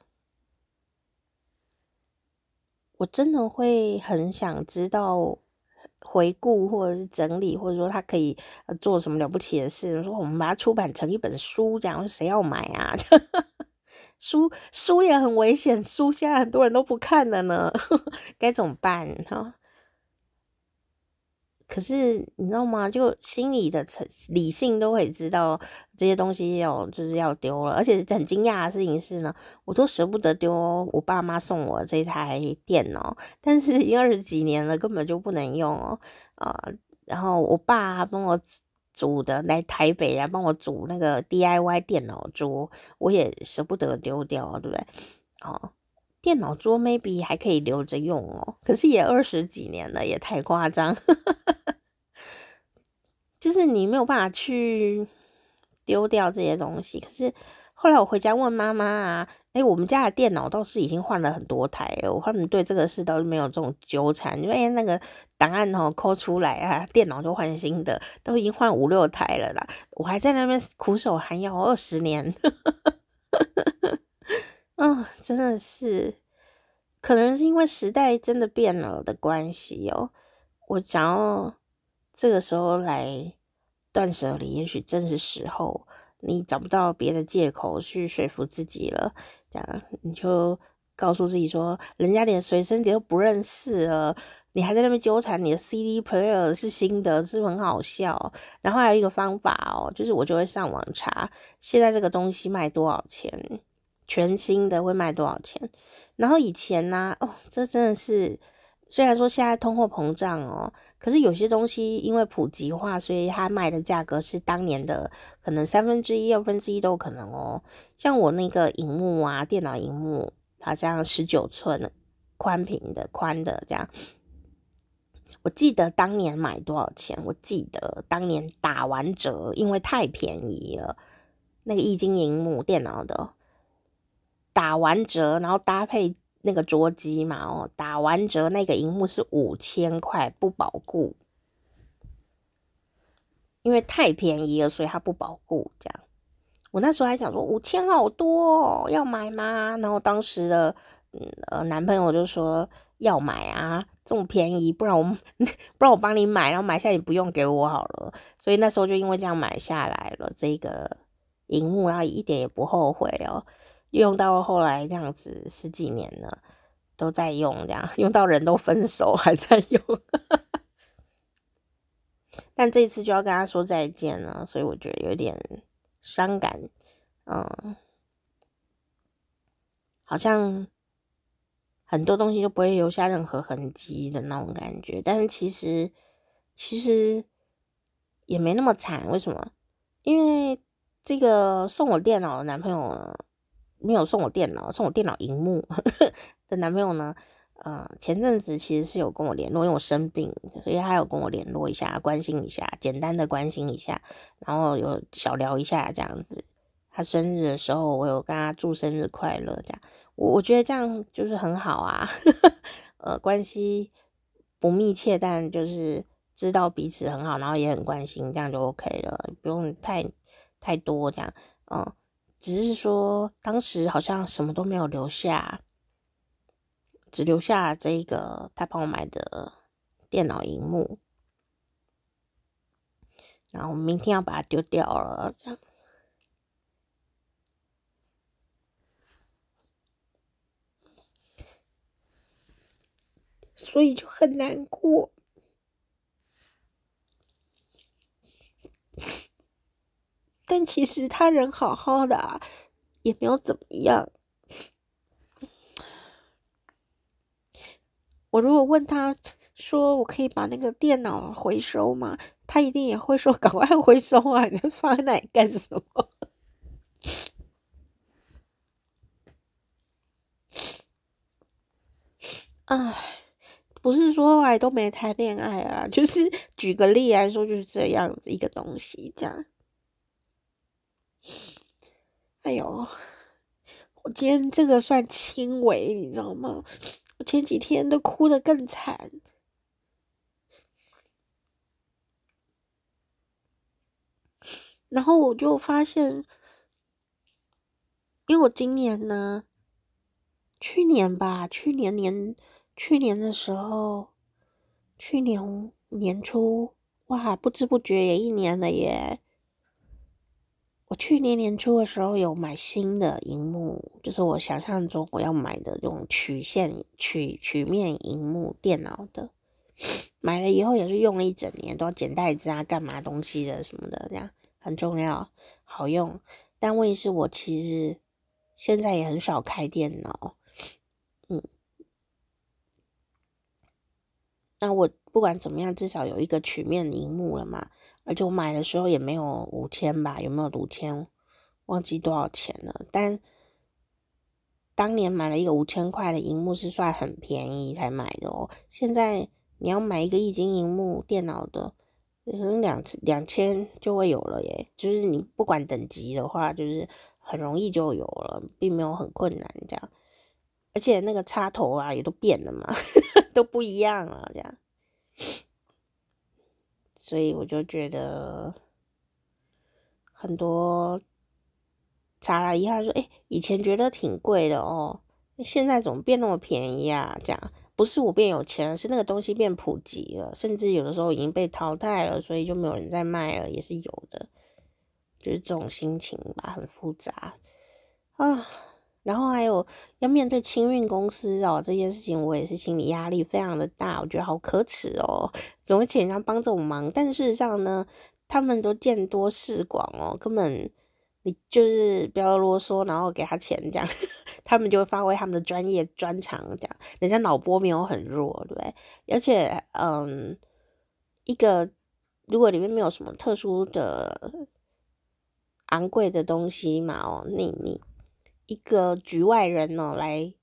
A: 我真的会很想知道。回顾或者是整理，或者说他可以做什么了不起的事。说我们把它出版成一本书，这样谁要买啊？[laughs] 书书也很危险，书现在很多人都不看了呢，[laughs] 该怎么办哈？可是你知道吗？就心里的理性都会知道这些东西要就是要丢了，而且很惊讶的事情是呢，我都舍不得丢我爸妈送我这台电脑，但是已经二十几年了，根本就不能用哦啊、呃！然后我爸帮我煮的来台北来帮我煮那个 DIY 电脑桌，我也舍不得丢掉，对不对？哦，电脑桌 maybe 还可以留着用哦，可是也二十几年了，也太夸张。[laughs] 就是你没有办法去丢掉这些东西，可是后来我回家问妈妈啊，诶，我们家的电脑倒是已经换了很多台了，我他们对这个事倒是没有这种纠缠，因为那个档案哦抠出来啊，电脑就换新的，都已经换五六台了啦，我还在那边苦守寒窑二十年，嗯，[laughs] 真的是，可能是因为时代真的变了的关系哦，我想要。这个时候来断舍离，也许正是时候。你找不到别的借口去说服自己了，这样你就告诉自己说，人家连随身碟都不认识了，你还在那边纠缠你的 CD player 是新的，是不是很好笑？然后还有一个方法哦，就是我就会上网查现在这个东西卖多少钱，全新的会卖多少钱。然后以前呢、哦，这真的是。虽然说现在通货膨胀哦，可是有些东西因为普及化，所以它卖的价格是当年的可能三分之一、二分之一都有可能哦。像我那个荧幕啊，电脑荧幕，好像十九寸宽屏的宽的这样，我记得当年买多少钱？我记得当年打完折，因为太便宜了，那个液晶荧幕电脑的打完折，然后搭配。那个桌机嘛，哦，打完折那个荧幕是五千块，不保固，因为太便宜了，所以它不保固。这样，我那时候还想说五千好多哦，要买吗？然后当时的嗯呃男朋友就说要买啊，这么便宜，不然我 [laughs] 不然我帮你买，然后买下你不用给我好了。所以那时候就因为这样买下来了这个荧幕，然后一点也不后悔哦。用到后来这样子十几年了，都在用这样，[laughs] 用到人都分手还在用，但这次就要跟他说再见了，所以我觉得有点伤感，嗯，好像很多东西就不会留下任何痕迹的那种感觉，但是其实其实也没那么惨，为什么？因为这个送我电脑的男朋友。没有送我电脑，送我电脑荧幕 [laughs] 的男朋友呢？呃，前阵子其实是有跟我联络，因为我生病，所以他有跟我联络一下，关心一下，简单的关心一下，然后有小聊一下这样子。他生日的时候，我有跟他祝生日快乐，这样我我觉得这样就是很好啊。[laughs] 呃，关系不密切，但就是知道彼此很好，然后也很关心，这样就 OK 了，不用太太多这样，嗯。只是说，当时好像什么都没有留下，只留下这一个他帮我买的电脑荧幕，然后我明天要把它丢掉了，这样，所以就很难过。但其实他人好好的啊，也没有怎么样。我如果问他说：“我可以把那个电脑回收吗？”他一定也会说：“赶快回收啊！你放在那里干什么？” [laughs] 唉，不是说后来都没谈恋爱啊，就是举个例来说，就是这样子一个东西，这样。哎呦，我今天这个算轻微，你知道吗？我前几天都哭得更惨，然后我就发现，因为我今年呢，去年吧，去年年，去年的时候，去年年初，哇，不知不觉也一年了耶。我去年年初的时候有买新的荧幕，就是我想象中我要买的这种曲线曲曲面荧幕电脑的，买了以后也是用了一整年，都要剪袋子啊，干嘛东西的什么的，这样很重要，好用。但问题是我其实现在也很少开电脑，嗯，那我不管怎么样，至少有一个曲面荧幕了嘛。而且我买的时候也没有五千吧，有没有五千？忘记多少钱了。但当年买了一个五千块的荧幕是算很便宜才买的哦。现在你要买一个液晶荧幕电脑的，可能两两千就会有了耶。就是你不管等级的话，就是很容易就有了，并没有很困难这样。而且那个插头啊也都变了嘛，[laughs] 都不一样了这样。所以我就觉得很多查了一下说，哎，以前觉得挺贵的哦，现在怎么变那么便宜啊？这样不是我变有钱了，是那个东西变普及了，甚至有的时候已经被淘汰了，所以就没有人在卖了，也是有的。就是这种心情吧，很复杂啊。然后还有要面对清运公司哦，这件事情我也是心理压力非常的大，我觉得好可耻哦，怎么会请人家帮这种忙？但事实上呢，他们都见多识广哦，根本你就是不要啰嗦，然后给他钱这样，[laughs] 他们就会发挥他们的专业专长这样，人家脑波没有很弱，对不对？而且嗯，一个如果里面没有什么特殊的昂贵的东西嘛，哦，你你。一个局外人呢，来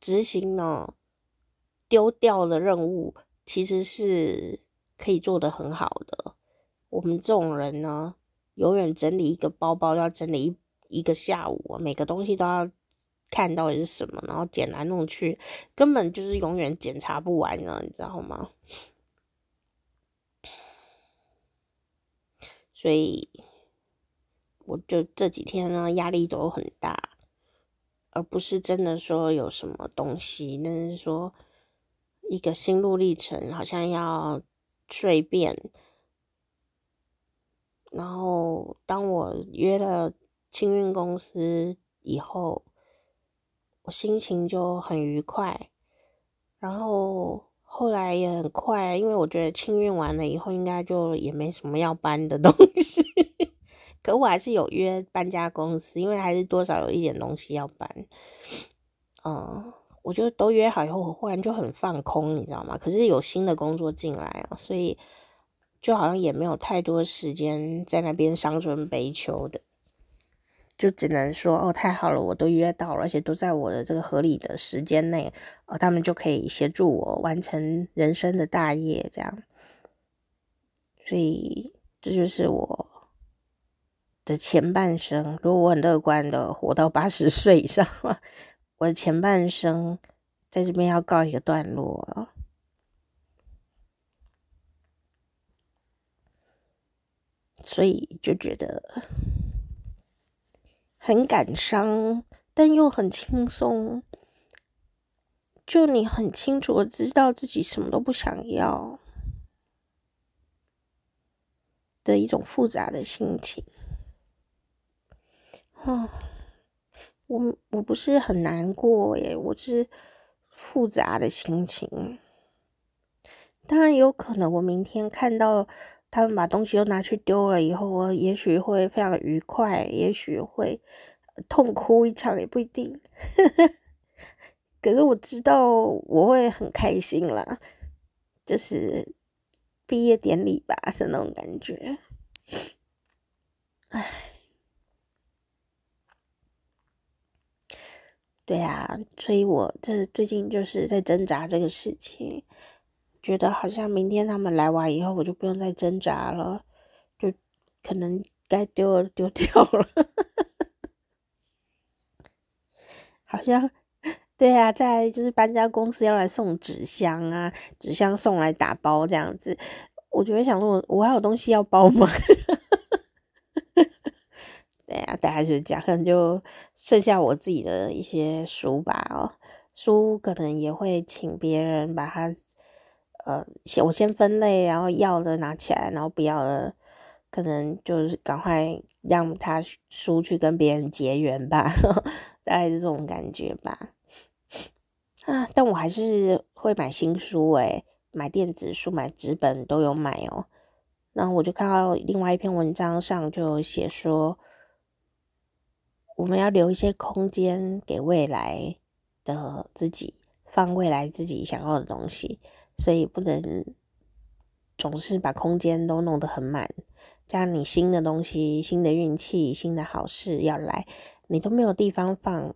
A: 执行呢丢掉的任务，其实是可以做得很好的。我们这种人呢，永远整理一个包包要整理一一个下午，每个东西都要看到底是什么，然后捡来弄去，根本就是永远检查不完呢，你知道吗？所以我就这几天呢，压力都很大。而不是真的说有什么东西，那是说一个心路历程，好像要蜕变。然后当我约了清运公司以后，我心情就很愉快。然后后来也很快，因为我觉得清运完了以后，应该就也没什么要搬的东西。可我还是有约搬家公司，因为还是多少有一点东西要搬。嗯，我就都约好以后，我忽然就很放空，你知道吗？可是有新的工作进来哦，所以就好像也没有太多时间在那边伤春悲秋的，就只能说哦，太好了，我都约到了，而且都在我的这个合理的时间内，哦，他们就可以协助我完成人生的大业，这样。所以这就是我。的前半生，如果我很乐观的活到八十岁以上，我的前半生在这边要告一个段落了，所以就觉得很感伤，但又很轻松。就你很清楚的知道自己什么都不想要的一种复杂的心情。哦，我我不是很难过耶，我是复杂的心情。当然有可能，我明天看到他们把东西都拿去丢了以后，我也许会非常愉快，也许会痛哭一场，也不一定。[laughs] 可是我知道我会很开心啦，就是毕业典礼吧，是那种感觉。唉。对啊，所以我这最近就是在挣扎这个事情，觉得好像明天他们来完以后，我就不用再挣扎了，就可能该丢了丢 [laughs] 掉了。好像对啊，在就是搬家公司要来送纸箱啊，纸箱送来打包这样子，我就会想说，我还有东西要包吗？[laughs] 对、啊，大概就是这样，可能就剩下我自己的一些书吧。哦，书可能也会请别人把它，呃，先我先分类，然后要的拿起来，然后不要的，可能就是赶快让他书去跟别人结缘吧，呵 [laughs] 大概是这种感觉吧。啊，但我还是会买新书诶，买电子书、买纸本都有买哦。然后我就看到另外一篇文章上就写说。我们要留一些空间给未来的自己，放未来自己想要的东西，所以不能总是把空间都弄得很满。这样你新的东西、新的运气、新的好事要来，你都没有地方放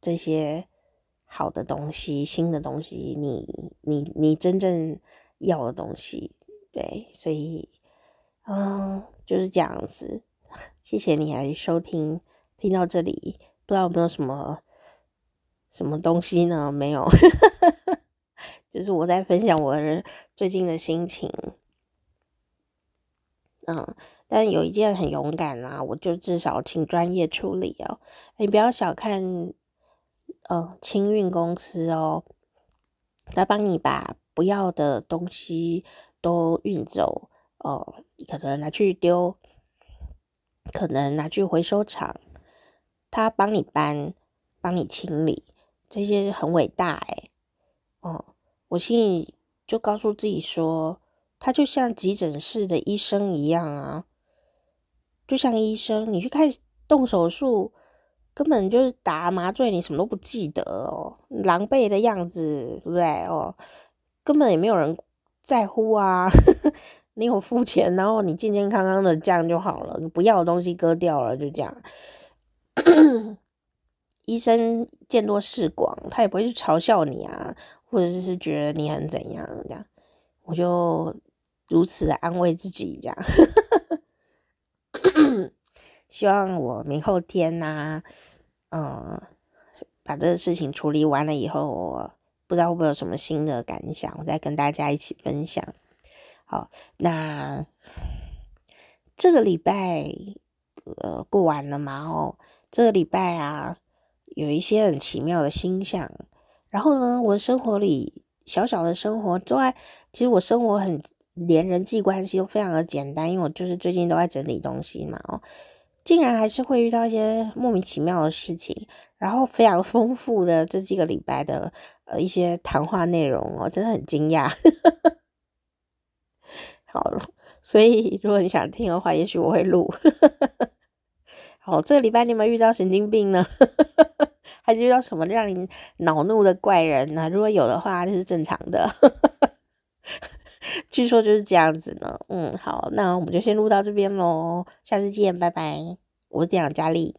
A: 这些好的东西、新的东西，你你你真正要的东西，对，所以嗯，就是这样子。谢谢你来收听。听到这里，不知道有没有什么什么东西呢？没有，[laughs] 就是我在分享我最近的心情。嗯，但有一件很勇敢啊，我就至少请专业处理哦。你不要小看呃清运公司哦，他帮你把不要的东西都运走哦，可能拿去丢，可能拿去回收厂，他帮你搬，帮你清理，这些很伟大诶。哦，我心里就告诉自己说，他就像急诊室的医生一样啊，就像医生，你去开动手术。根本就是打麻醉，你什么都不记得哦，狼狈的样子，对不对哦？根本也没有人在乎啊。[laughs] 你有付钱，然后你健健康康的这样就好了，你不要的东西割掉了，就这样。[coughs] 医生见多识广，他也不会去嘲笑你啊，或者是觉得你很怎样这样。我就如此的安慰自己，这样。[coughs] 希望我明后天呐、嗯，把这个事情处理完了以后，我不知道会不会有什么新的感想，我再跟大家一起分享。好，那这个礼拜呃过完了嘛？哦，这个礼拜啊，有一些很奇妙的星象。然后呢，我的生活里小小的生活之外，其实我生活很连人际关系都非常的简单，因为我就是最近都在整理东西嘛。哦。竟然还是会遇到一些莫名其妙的事情，然后非常丰富的这几个礼拜的呃一些谈话内容哦，真的很惊讶。[laughs] 好，所以如果你想听的话，也许我会录。好，这个礼拜你有没有遇到神经病呢？[laughs] 还是遇到什么让你恼怒的怪人呢？如果有的话，这是正常的。[laughs] 据说就是这样子呢。嗯，好，那我们就先录到这边喽，下次见，拜拜。我是店长佳丽。